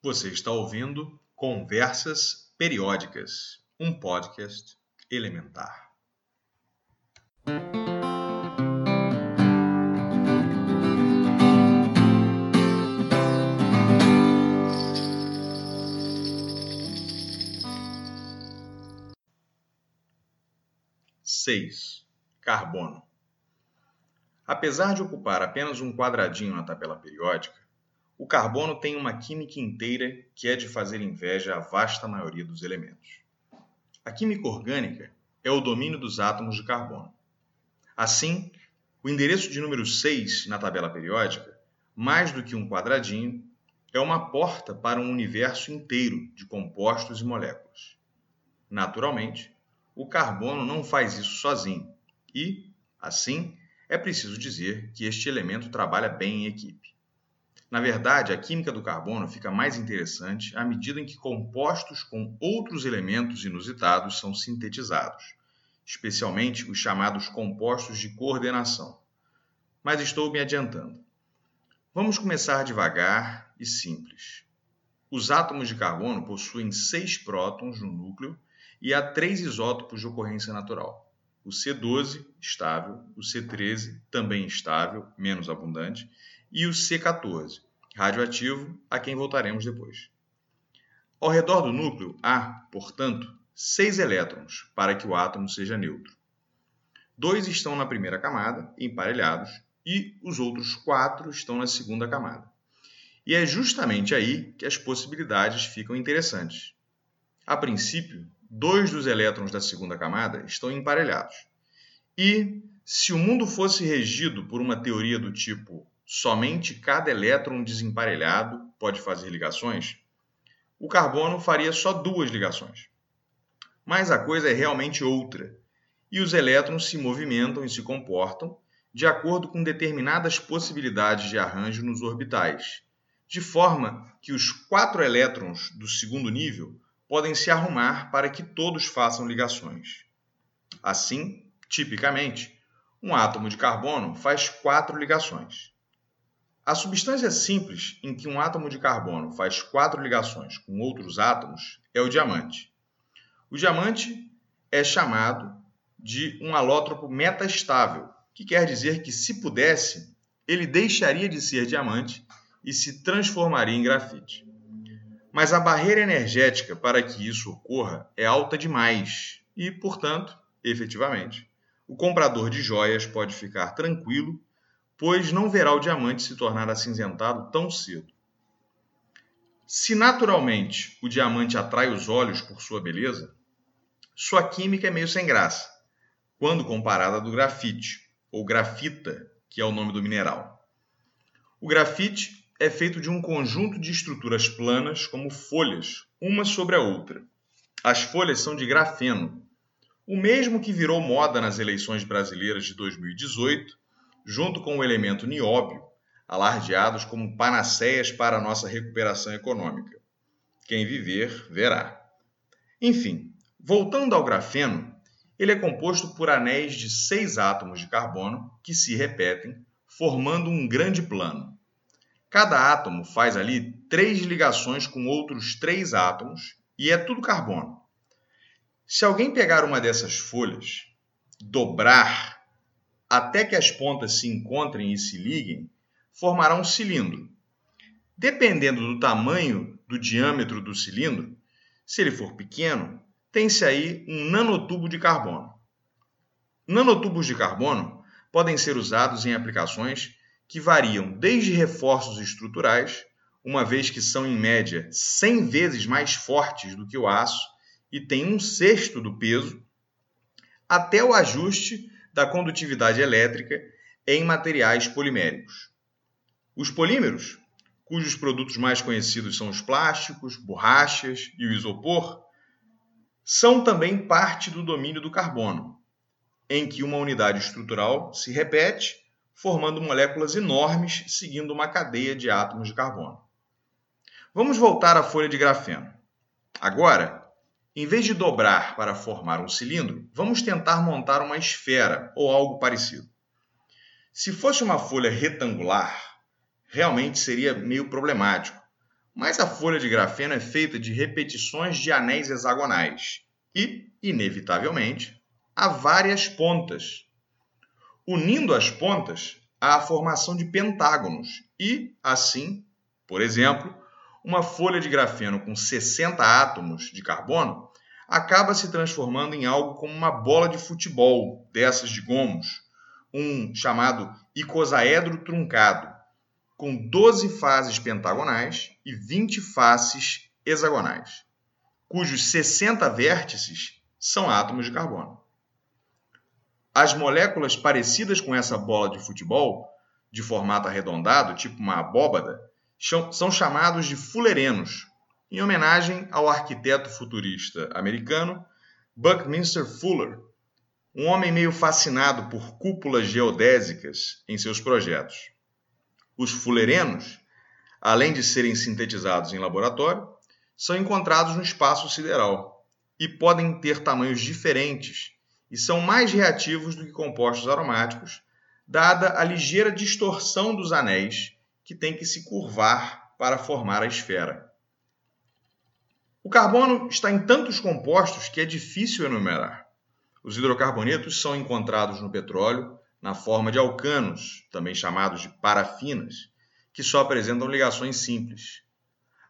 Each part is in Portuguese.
Você está ouvindo Conversas Periódicas, um podcast elementar. Seis. Carbono. Apesar de ocupar apenas um quadradinho na tabela periódica, o carbono tem uma química inteira que é de fazer inveja à vasta maioria dos elementos. A química orgânica é o domínio dos átomos de carbono. Assim, o endereço de número 6 na tabela periódica, mais do que um quadradinho, é uma porta para um universo inteiro de compostos e moléculas. Naturalmente, o carbono não faz isso sozinho e, assim, é preciso dizer que este elemento trabalha bem em equipe. Na verdade, a química do carbono fica mais interessante à medida em que compostos com outros elementos inusitados são sintetizados, especialmente os chamados compostos de coordenação. Mas estou me adiantando. Vamos começar devagar e simples. Os átomos de carbono possuem seis prótons no núcleo e há três isótopos de ocorrência natural o C12 estável, o C13 também estável, menos abundante, e o C14 radioativo, a quem voltaremos depois. Ao redor do núcleo há, portanto, seis elétrons para que o átomo seja neutro. Dois estão na primeira camada, emparelhados, e os outros quatro estão na segunda camada. E é justamente aí que as possibilidades ficam interessantes. A princípio, dois dos elétrons da segunda camada estão emparelhados. E se o mundo fosse regido por uma teoria do tipo somente cada elétron desemparelhado pode fazer ligações, o carbono faria só duas ligações. Mas a coisa é realmente outra, e os elétrons se movimentam e se comportam de acordo com determinadas possibilidades de arranjo nos orbitais, de forma que os quatro elétrons do segundo nível podem se arrumar para que todos façam ligações. Assim, tipicamente, um átomo de carbono faz quatro ligações. A substância simples em que um átomo de carbono faz quatro ligações com outros átomos é o diamante. O diamante é chamado de um alótropo metastável, que quer dizer que, se pudesse, ele deixaria de ser diamante e se transformaria em grafite. Mas a barreira energética para que isso ocorra é alta demais e, portanto, efetivamente, o comprador de joias pode ficar tranquilo, pois não verá o diamante se tornar acinzentado tão cedo. Se naturalmente o diamante atrai os olhos por sua beleza, sua química é meio sem graça, quando comparada do grafite, ou grafita, que é o nome do mineral. O grafite é feito de um conjunto de estruturas planas, como folhas, uma sobre a outra. As folhas são de grafeno, o mesmo que virou moda nas eleições brasileiras de 2018, junto com o elemento nióbio, alardeados como panaceias para a nossa recuperação econômica. Quem viver, verá. Enfim, voltando ao grafeno, ele é composto por anéis de seis átomos de carbono que se repetem, formando um grande plano. Cada átomo faz ali três ligações com outros três átomos e é tudo carbono. Se alguém pegar uma dessas folhas, dobrar até que as pontas se encontrem e se liguem, formará um cilindro. Dependendo do tamanho do diâmetro do cilindro, se ele for pequeno, tem-se aí um nanotubo de carbono. Nanotubos de carbono podem ser usados em aplicações que variam desde reforços estruturais, uma vez que são em média 100 vezes mais fortes do que o aço e têm um sexto do peso, até o ajuste da condutividade elétrica em materiais poliméricos. Os polímeros, cujos produtos mais conhecidos são os plásticos, borrachas e o isopor, são também parte do domínio do carbono, em que uma unidade estrutural se repete formando moléculas enormes seguindo uma cadeia de átomos de carbono. Vamos voltar à folha de grafeno. Agora, em vez de dobrar para formar um cilindro, vamos tentar montar uma esfera ou algo parecido. Se fosse uma folha retangular, realmente seria meio problemático, mas a folha de grafeno é feita de repetições de anéis hexagonais e, inevitavelmente, há várias pontas. Unindo as pontas, há a formação de pentágonos e, assim, por exemplo, uma folha de grafeno com 60 átomos de carbono acaba se transformando em algo como uma bola de futebol, dessas de gomos, um chamado icosaedro truncado, com 12 faces pentagonais e 20 faces hexagonais, cujos 60 vértices são átomos de carbono. As moléculas parecidas com essa bola de futebol, de formato arredondado, tipo uma abóbada, são chamados de fullerenos, em homenagem ao arquiteto futurista americano Buckminster Fuller, um homem meio fascinado por cúpulas geodésicas em seus projetos. Os fullerenos, além de serem sintetizados em laboratório, são encontrados no espaço sideral e podem ter tamanhos diferentes e são mais reativos do que compostos aromáticos, dada a ligeira distorção dos anéis que têm que se curvar para formar a esfera. O carbono está em tantos compostos que é difícil enumerar. Os hidrocarbonetos são encontrados no petróleo na forma de alcanos, também chamados de parafinas, que só apresentam ligações simples.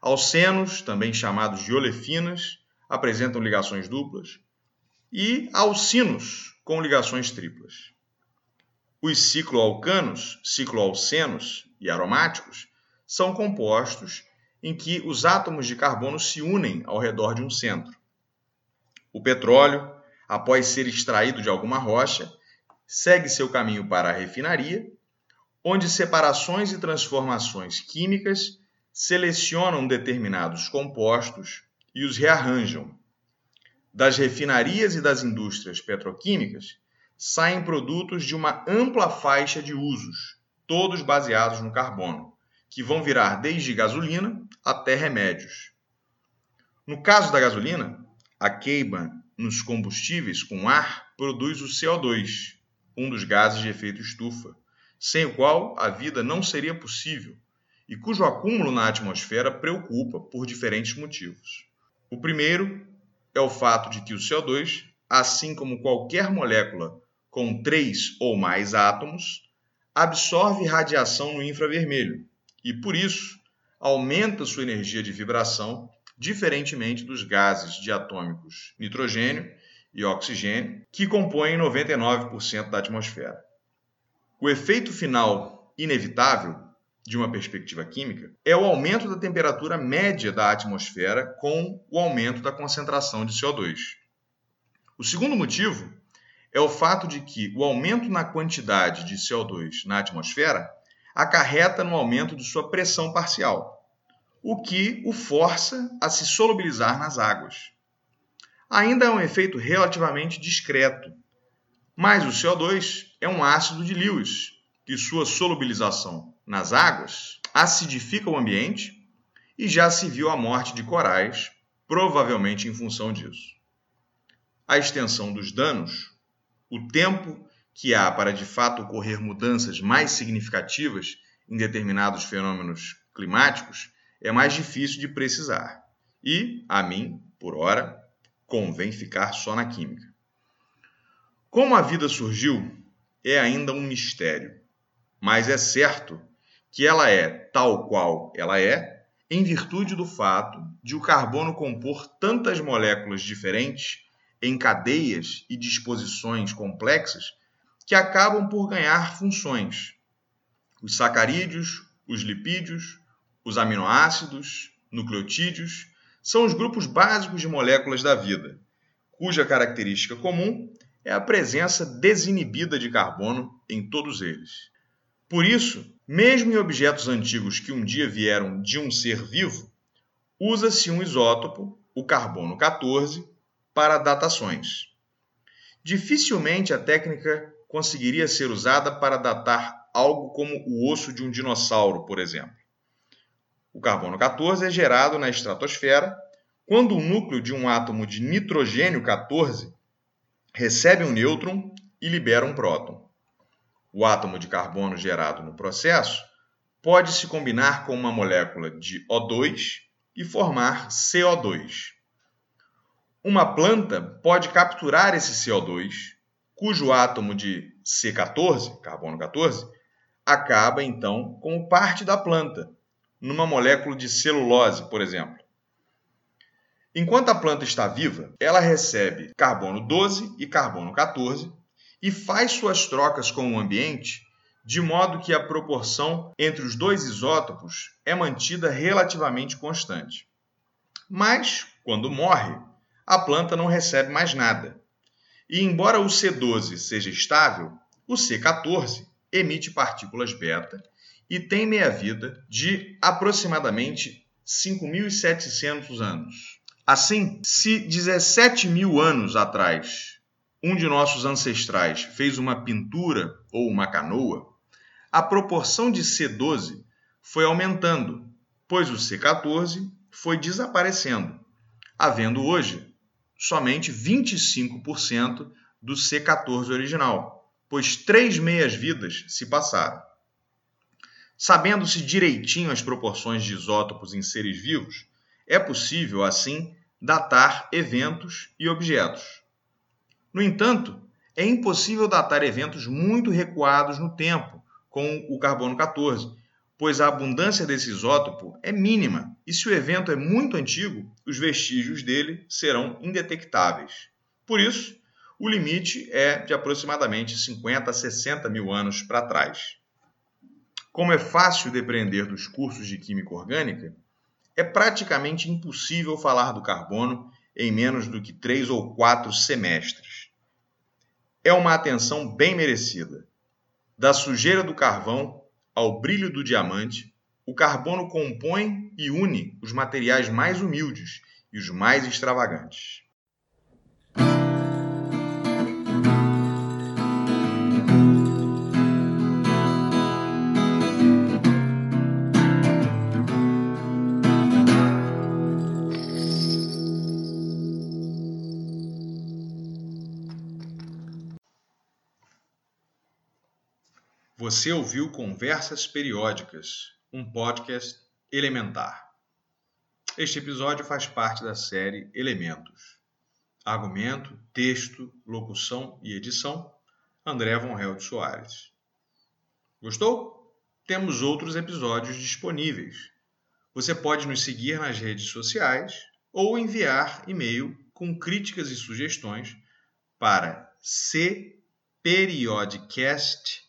Alcenos, também chamados de olefinas, apresentam ligações duplas. E alcinos, com ligações triplas. Os cicloalcanos, cicloalcenos e aromáticos são compostos em que os átomos de carbono se unem ao redor de um centro. O petróleo, após ser extraído de alguma rocha, segue seu caminho para a refinaria, onde separações e transformações químicas selecionam determinados compostos e os rearranjam. Das refinarias e das indústrias petroquímicas saem produtos de uma ampla faixa de usos, todos baseados no carbono, que vão virar desde gasolina até remédios. No caso da gasolina, a queima nos combustíveis com ar produz o CO2, um dos gases de efeito estufa, sem o qual a vida não seria possível e cujo acúmulo na atmosfera preocupa por diferentes motivos. O primeiro é o fato de que o CO2, assim como qualquer molécula com três ou mais átomos, absorve radiação no infravermelho e, por isso, aumenta sua energia de vibração, diferentemente dos gases diatômicos nitrogênio e oxigênio, que compõem 99% da atmosfera. O efeito final inevitável de uma perspectiva química é o aumento da temperatura média da atmosfera com o aumento da concentração de CO2. O segundo motivo é o fato de que o aumento na quantidade de CO2 na atmosfera acarreta no aumento de sua pressão parcial, o que o força a se solubilizar nas águas. Ainda é um efeito relativamente discreto, mas o CO2 é um ácido de Lewis, e sua solubilização nas águas acidifica o ambiente e já se viu a morte de corais, provavelmente em função disso. A extensão dos danos, o tempo que há para de fato ocorrer mudanças mais significativas em determinados fenômenos climáticos é mais difícil de precisar. E, a mim, por hora, convém ficar só na química. Como a vida surgiu é ainda um mistério, mas é certo que ela é tal qual ela é em virtude do fato de o carbono compor tantas moléculas diferentes em cadeias e disposições complexas que acabam por ganhar funções. Os sacarídeos, os lipídios, os aminoácidos, nucleotídeos, são os grupos básicos de moléculas da vida, cuja característica comum é a presença desinibida de carbono em todos eles. Por isso, mesmo em objetos antigos que um dia vieram de um ser vivo, usa-se um isótopo, o carbono 14, para datações. Dificilmente a técnica conseguiria ser usada para datar algo como o osso de um dinossauro, por exemplo. O carbono 14 é gerado na estratosfera quando o núcleo de um átomo de nitrogênio 14 recebe um nêutron e libera um próton. O átomo de carbono gerado no processo pode se combinar com uma molécula de O2 e formar CO2. Uma planta pode capturar esse CO2, cujo átomo de C14, carbono 14, acaba então como parte da planta, numa molécula de celulose, por exemplo. Enquanto a planta está viva, ela recebe carbono 12 e carbono 14 e faz suas trocas com o ambiente de modo que a proporção entre os dois isótopos é mantida relativamente constante. Mas, quando morre, a planta não recebe mais nada. E embora o C12 seja estável, o C14 emite partículas beta e tem meia-vida de aproximadamente 5.700 anos. Assim, se 17 mil anos atrás um de nossos ancestrais fez uma pintura ou uma canoa, a proporção de C12 foi aumentando, pois o C14 foi desaparecendo, havendo hoje somente 25% do C14 original, pois três meias-vidas se passaram. Sabendo-se direitinho as proporções de isótopos em seres vivos, é possível, assim, datar eventos e objetos. No entanto, é impossível datar eventos muito recuados no tempo com o carbono 14, pois a abundância desse isótopo é mínima e se o evento é muito antigo, os vestígios dele serão indetectáveis. Por isso, o limite é de aproximadamente 50 a 60 mil anos para trás. Como é fácil depreender dos cursos de química orgânica, é praticamente impossível falar do carbono em menos do que três ou quatro semestres. É uma atenção bem merecida. Da sujeira do carvão ao brilho do diamante, o carbono compõe e une os materiais mais humildes e os mais extravagantes. Você ouviu Conversas Periódicas, um podcast elementar. Este episódio faz parte da série Elementos. Argumento, texto, locução e edição, André Von Held Soares. Gostou? Temos outros episódios disponíveis. Você pode nos seguir nas redes sociais ou enviar e-mail com críticas e sugestões para cperiodcast.com